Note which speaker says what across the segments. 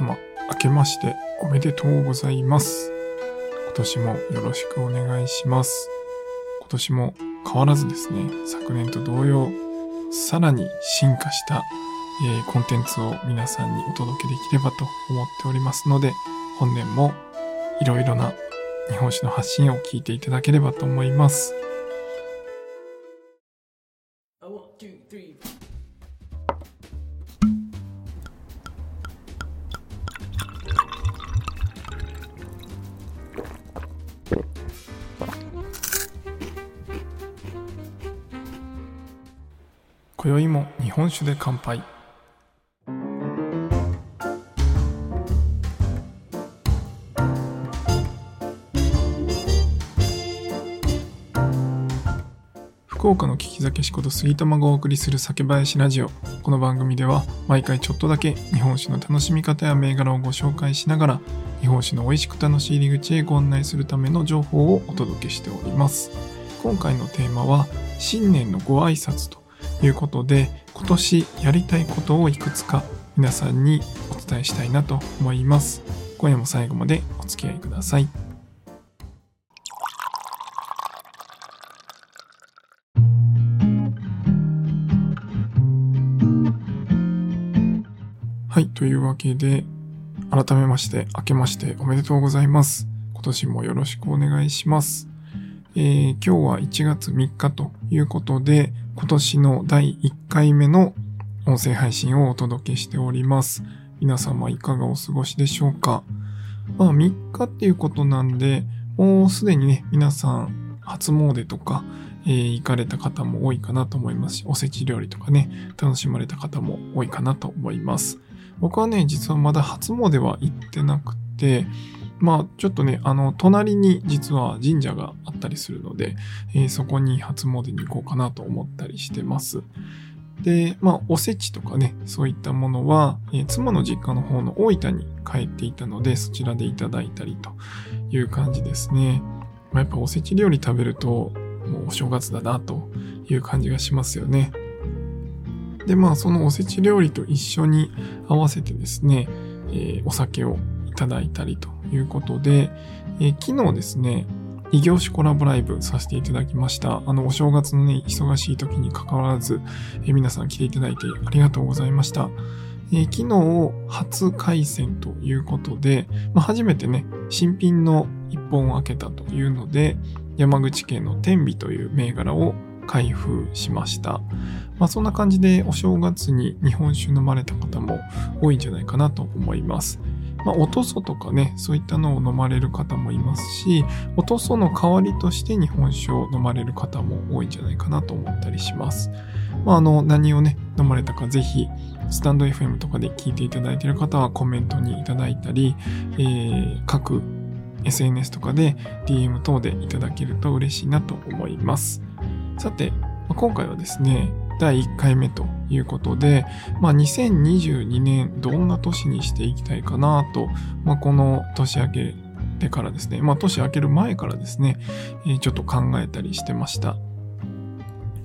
Speaker 1: 様、明けましておめでとうございます。今年もよろしくお願いします。今年も変わらずですね、昨年と同様、さらに進化した、えーコンテンツを皆さんにお届けできればと思っておりますので、本年もいろいろな日本酒の発信を聞いていただければと思います。今宵も日本酒で乾杯。福岡の聞き酒しこと杉玉がお送りする酒林ラジオ。この番組では毎回ちょっとだけ日本酒の楽しみ方や銘柄をご紹介しながら日本酒の美味しく楽しい入り口へご案内するための情報をお届けしております。今回のテーマは新年のご挨拶ということで今年やりたいことをいくつか皆さんにお伝えしたいなと思います。今夜も最後までお付き合いください。はい、というわけで、改めまして、明けましておめでとうございます。今年もよろしくお願いします。えー今日は1月3日ということで、今年の第1回目の音声配信をお届けしております。皆様いかがお過ごしでしょうか？まあ3日っていうことなんで、もうすでにね、皆さん初詣とか、えー行かれた方も多いかなと思いますし、おせち料理とかね、楽しまれた方も多いかなと思います。僕はね、実はまだ初詣は行ってなくて、まあちょっとね、あの、隣に実は神社があったりするので、えーそこに初詣に行こうかなと思ったりしてます。で、まあおせちとかね、そういったものは、えー妻の実家の方の大分に帰っていたので、そちらでいただいたりという感じですね。まあ、やっぱおせち料理食べると、もうお正月だなという感じがしますよね。で、まあそのおせち料理と一緒に合わせてですね、えーお酒をいただいたりということで、えー昨日ですね、異業種コラボライブさせていただきました。あの、お正月のね、忙しい時に関わらず、えー皆さん来ていただいてありがとうございました。えー昨日、初開戦ということで、まあ、初めてね、新品の一本を開けたというので、山口県の天美という銘柄を開封しました。まあ、そんな感じでお正月に日本酒飲まれた方も多いんじゃないかなと思います。まあ、おとそとかね、そういったのを飲まれる方もいますし、おとその代わりとして日本酒を飲まれる方も多いんじゃないかなと思ったりします。まあ、あの、何をね、飲まれたかぜひ、スタンド FM とかで聞いていただいている方はコメントにいただいたり、えー各 SNS とかで DM 等でいただけると嬉しいなと思います。さて、今回はですね、第1回目ということで、まあ、2022年どんな年にしていきたいかなと、まあ、この年明けてからですね、まあ、年明ける前からですね、えーちょっと考えたりしてました。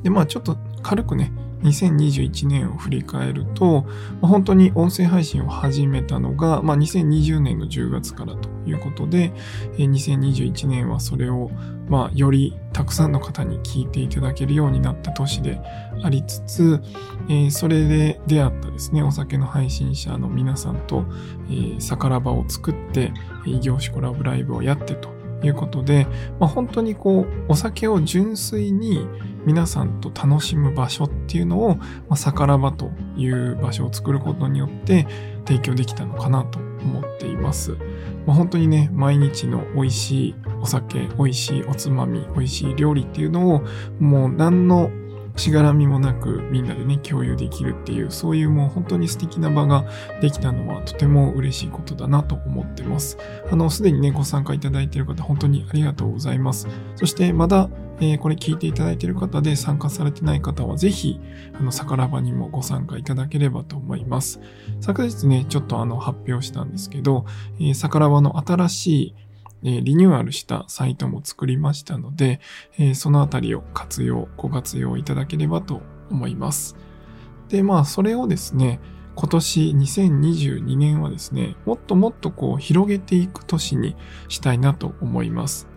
Speaker 1: で、まあちょっと軽くね、2021年を振り返ると、本当に音声配信を始めたのが、まあ、2020年の10月からということで、2021年はそれを、まあ、よりたくさんの方に聞いていただけるようになった年でありつつ、それで出会ったですね、お酒の配信者の皆さんと、えー、逆ら場を作って、異業種コラボライブをやってということで、まあ、本当にこう、お酒を純粋に皆さんと楽しむ場所っていうのを、まあ、逆ら場という場所を作ることによって提供できたのかなと思っています。まあ、本当にね、毎日の美味しいお酒、美味しいおつまみ、美味しい料理っていうのを、もう何のしがらみもなくみんなでね、共有できるっていう、そういうもう本当に素敵な場ができたのはとても嬉しいことだなと思ってます。あの、すでにね、ご参加いただいている方、本当にありがとうございます。そして、まだ、えーこれ聞いていただいている方で参加されてない方は、ぜひ、あの、さからばにもご参加いただければと思います。昨日ね、ちょっとあの、発表したんですけど、えー、さからばの新しい、えリニューアルしたサイトも作りましたので、えそのあたりを活用、ご活用いただければと思います。で、まあ、それをですね、今年2022年はですね、もっともっとこう広げていく年にしたいなと思います。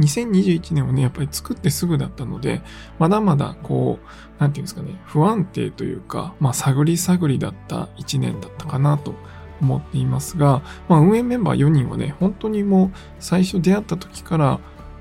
Speaker 1: 2021年はね、やっぱり作ってすぐだったので、まだまだこう、なんていうんですかね、不安定というか、まあ探り探りだった1年だったかなと思っていますが、まあ運営メンバー4人はね、本当にもう最初出会った時から、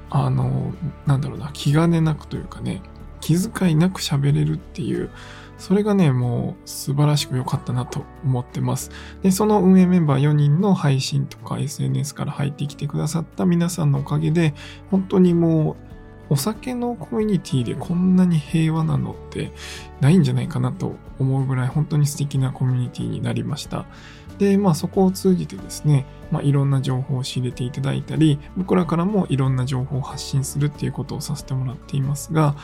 Speaker 1: あの、なんだろうな、気兼ねなくというかね、気遣いなく喋れるっていう、それがね、もう素晴らしく良かったなと思ってます。で、その運営メンバー4人の配信とか SNS から入ってきてくださった皆さんのおかげで、本当にもう、お酒のコミュニティでこんなに平和なのってないんじゃないかなと思うぐらい本当に素敵なコミュニティになりました。で、まあそこを通じてですね、まあいろんな情報を仕入れていただいたり、僕らからもいろんな情報を発信するっていうことをさせてもらっていますが、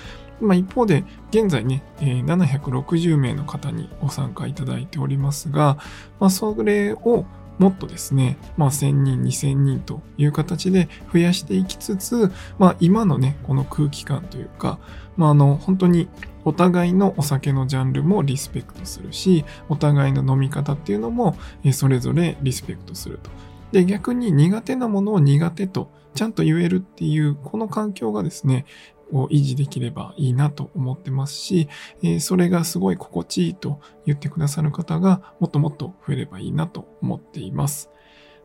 Speaker 1: まあ一方で現在ね、え760名の方にご参加いただいておりますが、まあそれをもっとですね、まあ1000人、2000人という形で増やしていきつつ、まあ今のね、この空気感というか、まああの本当にお互いのお酒のジャンルもリスペクトするし、お互いの飲み方っていうのもそれぞれリスペクトすると。で、逆に苦手なものを苦手とちゃんと言えるっていう、この環境がですね、を維持できればいいなと思ってますし、えそれがすごい心地いいと言ってくださる方がもっともっと増えればいいなと思っています。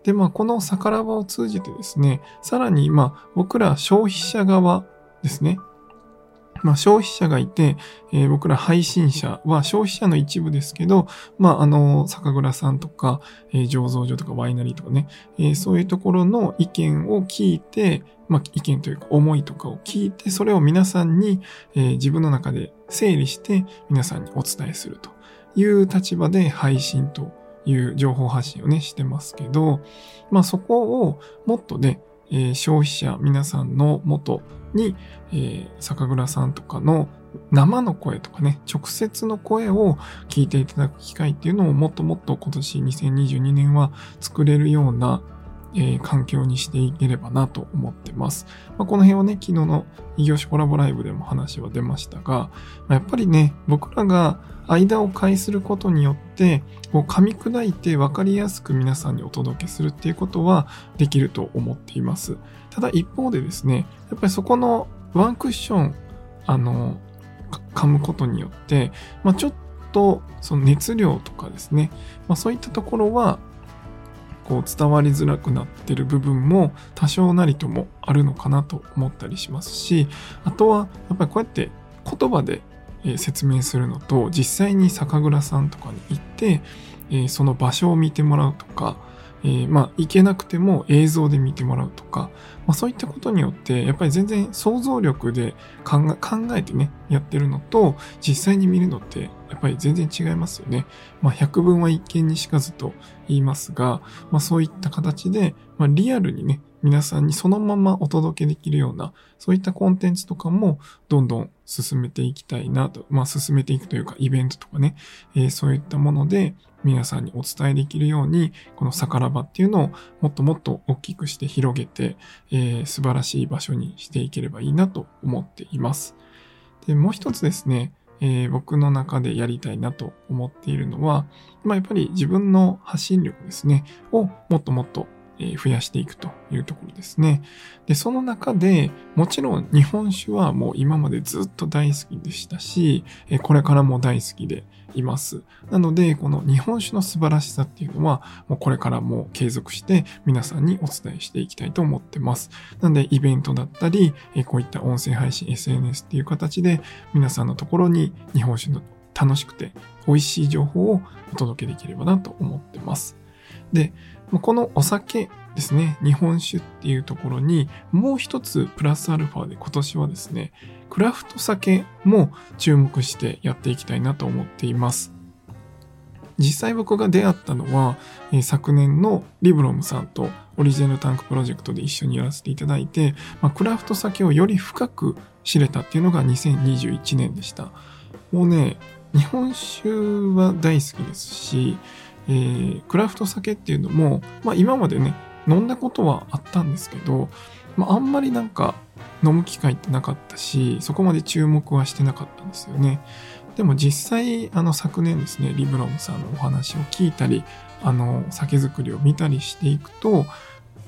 Speaker 1: で、まあ、この逆らばを通じてですね、さらに、まあ、僕ら消費者側ですね。まあ、消費者がいて、えー僕ら配信者は消費者の一部ですけど、まあ、あの、酒蔵さんとか、えー醸造所とかワイナリーとかね、えーそういうところの意見を聞いて、まあ、意見というか思いとかを聞いて、それを皆さんに、えー自分の中で整理して皆さんにお伝えすると。いう立場で配信という情報発信をね、してますけど、まあそこをもっとね、えー消費者皆さんの元に、えー酒蔵さんとかの生の声とかね、直接の声を聞いていただく機会っていうのをもっともっと今年2022年は作れるような、えー環境にしていければなと思ってます。まあ、この辺はね、昨日の異業種コラボライブでも話は出ましたが、まあやっぱりね、僕らが間を介することによって、こう噛み砕いて分かりやすく皆さんにお届けするっていうことはできると思っています。ただ一方でですね、やっぱりそこのワンクッション、あの、噛むことによって、まあ、ちょっとその熱量とかですね、まあ、そういったところは、こう伝わりづらくなってる部分も多少なりともあるのかなと思ったりしますし、あとはやっぱりこうやって言葉で説明するのと実際に酒蔵さんとかに行って、その場所を見てもらうとか、えーまあ行けなくても映像で見てもらうとか、まあ、そういったことによってやっぱり全然想像力で考えてねやってるのと実際に見るのってやっぱり全然違いますよね。まあ百聞は一見にしかずと言いますが、まあそういった形で、まあリアルにね皆さんにそのままお届けできるようなそういったコンテンツとかもどんどん進めていきたいなと、まあ進めていくというかイベントとかね、えーそういったもので皆さんにお伝えできるように、この逆らばっていうのをもっともっと大きくして広げて、えー素晴らしい場所にしていければいいなと思っています。で、もう一つですね、えー僕の中でやりたいなと思っているのは、まあやっぱり自分の発信力ですね、をもっともっと増やしていくというところですね。で、その中で、もちろん日本酒はもう今までずっと大好きでしたし、えこれからも大好きでいます。なので、この日本酒の素晴らしさっていうのは、もうこれからも継続して皆さんにお伝えしていきたいと思ってます。なので、イベントだったり、えこういった音声配信、SNS っていう形で、皆さんのところに日本酒の楽しくて美味しい情報をお届けできればなと思ってます。で、このお酒ですね、日本酒っていうところにもう一つプラスアルファで今年はですね、クラフト酒も注目してやっていきたいなと思っています。実際僕が出会ったのは、えー昨年のリブロムさんとオリジナルタンクプロジェクトで一緒にやらせていただいて、まあ、クラフト酒をより深く知れたっていうのが2021年でした。もうね、日本酒は大好きですし、えークラフト酒っていうのも、まあ今までね、飲んだことはあったんですけど、まああんまりなんか飲む機会ってなかったし、そこまで注目はしてなかったんですよね。でも実際、あの昨年ですね、リブロムさんのお話を聞いたり、あの、酒造りを見たりしていくと、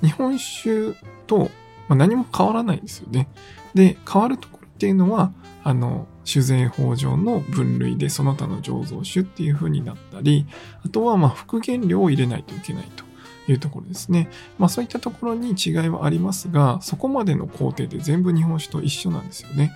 Speaker 1: 日本酒と、何も変わらないですよね。で、変わるところっていうのは、あの、酒税法上の分類でその他の醸造酒っていう風になったり、あとはまあ復元料を入れないといけないと。いうところですね。まあそういったところに違いはありますが、そこまでの工程で全部日本酒と一緒なんですよね。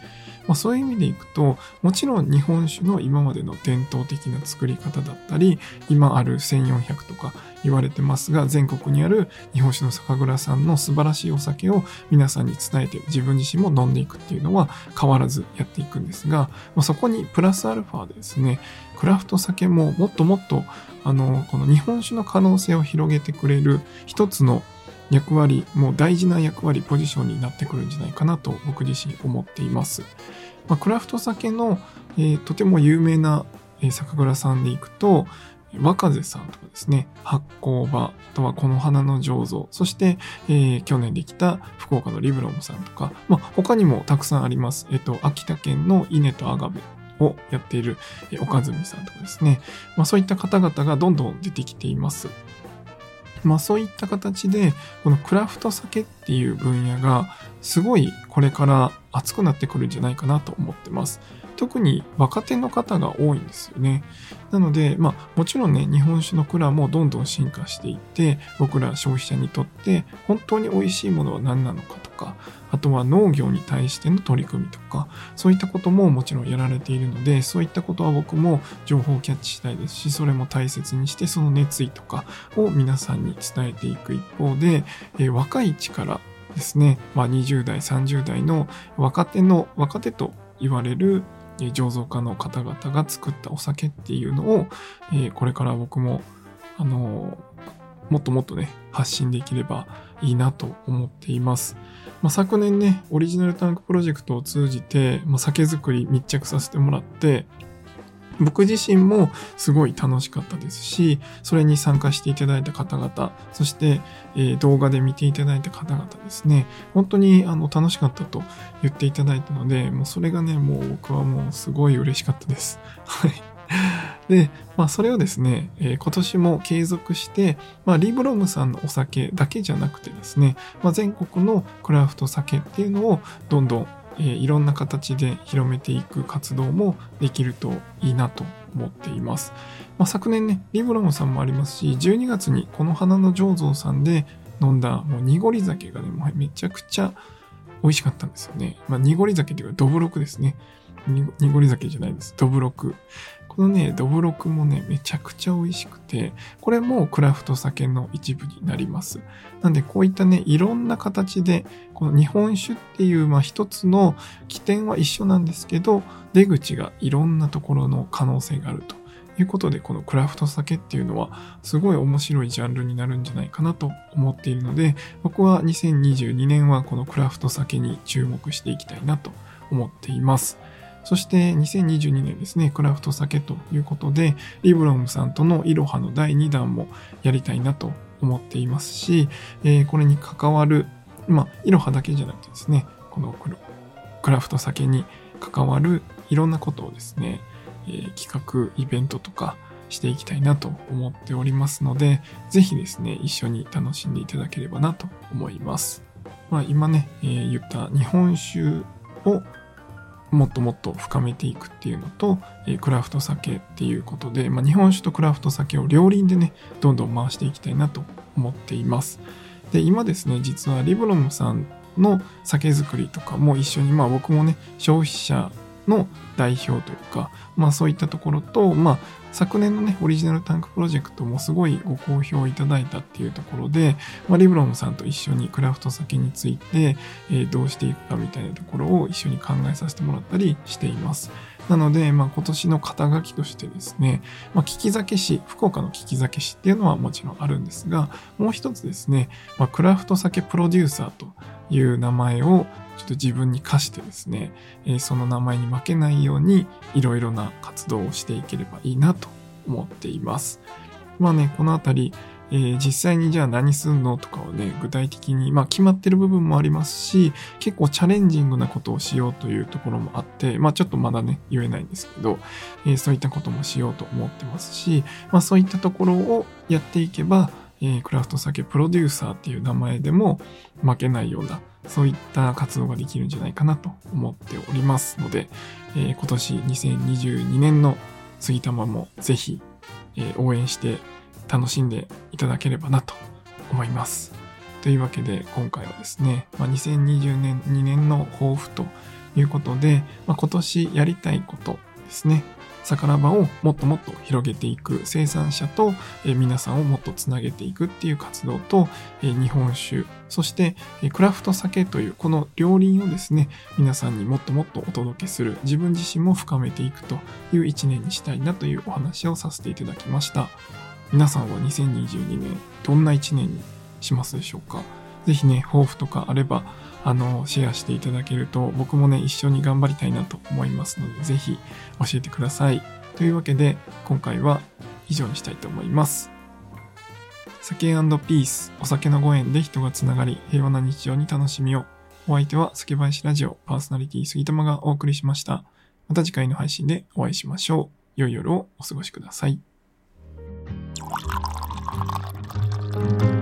Speaker 1: まあ、そういう意味でいくと、もちろん日本酒の今までの伝統的な作り方だったり、今ある1400とか言われてますが、全国にある日本酒の酒蔵さんの素晴らしいお酒を皆さんに伝えて自分自身も飲んでいくっていうのは変わらずやっていくんですが、まあ、そこにプラスアルファでですね、クラフト酒ももっともっとあの、この日本酒の可能性を広げてくれる一つの役割、もう大事な役割、ポジションになってくるんじゃないかなと僕自身思っています。まあ、クラフト酒の、えー、とても有名な、酒蔵さんでいくと、若瀬さんとかですね、発酵場、あとはこの花の醸造、そして、えー、去年できた福岡のリブロムさんとか、まあ、他にもたくさんあります。えっ、と、秋田県の稲とアガベをやっている、え、岡住さんとかですね、まあ、そういった方々がどんどん出てきています。まあそういった形で、このクラフト酒っていう分野がすごいこれから熱くなってくるんじゃないかなと思ってます。特に若手の方が多いんですよね。なので、まあもちろんね、日本酒の蔵もどんどん進化していって、僕ら消費者にとって本当に美味しいものは何なのかとか、あとは農業に対しての取り組みとか、そういったことももちろんやられているので、そういったことは僕も情報をキャッチしたいですし、それも大切にして、その熱意とかを皆さんに伝えていく一方で、えー、若い力ですね、まあ、20代、30代の若手の、若手と言われる醸造家の方々が作ったお酒っていうのを、え、これから僕も、あの、もっともっとね、発信できればいいなと思っています。まあ、昨年ね、オリジナルタンクプロジェクトを通じて、まあ、酒造り密着させてもらって、僕自身もすごい楽しかったですし、それに参加していただいた方々、そして、え、動画で見ていただいた方々ですね、本当にあの楽しかったと言っていただいたので、もうそれがね、もう僕はもうすごい嬉しかったです。はい。で、まあそれをですね、えー、今年も継続して、まあリブロムさんのお酒だけじゃなくてですね、まあ全国のクラフト酒っていうのをどんどんえー、いろんな形で広めていく活動もできるといいなと思っています。まあ、昨年ね、リブロムさんもありますし、12月にこの花の醸造さんで飲んだもう濁り酒がね、もうめちゃくちゃ美味しかったんですよね。まあ、濁り酒っていうか、どぶろくですね。濁り酒じゃないです。どぶろく。このね、ドブロクもね、めちゃくちゃ美味しくて、これもクラフト酒の一部になります。なんでこういったね、いろんな形で、この日本酒っていう、まあ一つの起点は一緒なんですけど、出口がいろんなところの可能性があると。いうことで、このクラフト酒っていうのは、すごい面白いジャンルになるんじゃないかなと思っているので、僕は2022年はこのクラフト酒に注目していきたいなと思っています。そして2022年ですね、クラフト酒ということで、リブロムさんとのイロハの第2弾もやりたいなと思っていますし、えー、これに関わる、まあ、イロハだけじゃなくてですね、このクラフト酒に関わるいろんなことをですね、えー、企画、イベントとかしていきたいなと思っておりますので、ぜひですね、一緒に楽しんでいただければなと思います。まあ今ね、えー、言った日本酒をもっともっと深めていくっていうのと、えクラフト酒っていうことで、まあ、日本酒とクラフト酒を両輪でね、どんどん回していきたいなと思っています。で、今ですね、実はリブロムさんの酒造りとかも一緒に、まあ僕もね、消費者の代表というか、まあそういったところと、まあ昨年のね、オリジナルタンクプロジェクトもすごいご好評いただいたっていうところで、まあ、リブロムさんと一緒にクラフト先について、えー、どうしていくかみたいなところを一緒に考えさせてもらったりしています。なので、まあ、今年の肩書きとしてですね、まあ、聞き酒師、福岡の聞き酒師っていうのはもちろんあるんですが、もう一つですね、まあ、クラフト酒プロデューサーという名前をちょっと自分に課してですね、えー、その名前に負けないようにいろいろな活動をしていければいいなと思っています。まあね、このあたり、えー実際にじゃあ何すんのとかをね、具体的に、まあ決まってる部分もありますし、結構チャレンジングなことをしようというところもあって、まあちょっとまだね、言えないんですけど、えーそういったこともしようと思ってますし、まあそういったところをやっていけば、えークラフト酒プロデューサーっていう名前でも負けないような、そういった活動ができるんじゃないかなと思っておりますので、えー今年2022年の杉玉もぜひ、えー応援して楽しんでいただければなと思います。というわけで今回はですね、まあ、2020年2年の抱負ということで、まあ、今年やりたいことですね。魚場をもっともっと広げていく生産者と、皆さんをもっとつなげていくっていう活動と、日本酒、そして、クラフト酒というこの両輪をですね、皆さんにもっともっとお届けする自分自身も深めていくという一年にしたいなというお話をさせていただきました。皆さんは2022年どんな一年にしますでしょうかぜひね、抱負とかあれば、あの、シェアしていただけると僕もね、一緒に頑張りたいなと思いますので、ぜひ教えてください。というわけで、今回は以上にしたいと思います。酒ピース、お酒のご縁で人がつながり、平和な日常に楽しみを。お相手は酒林ラジオパーソナリティ杉玉がお送りしました。また次回の配信でお会いしましょう。良い夜をお過ごしください。
Speaker 2: Bye.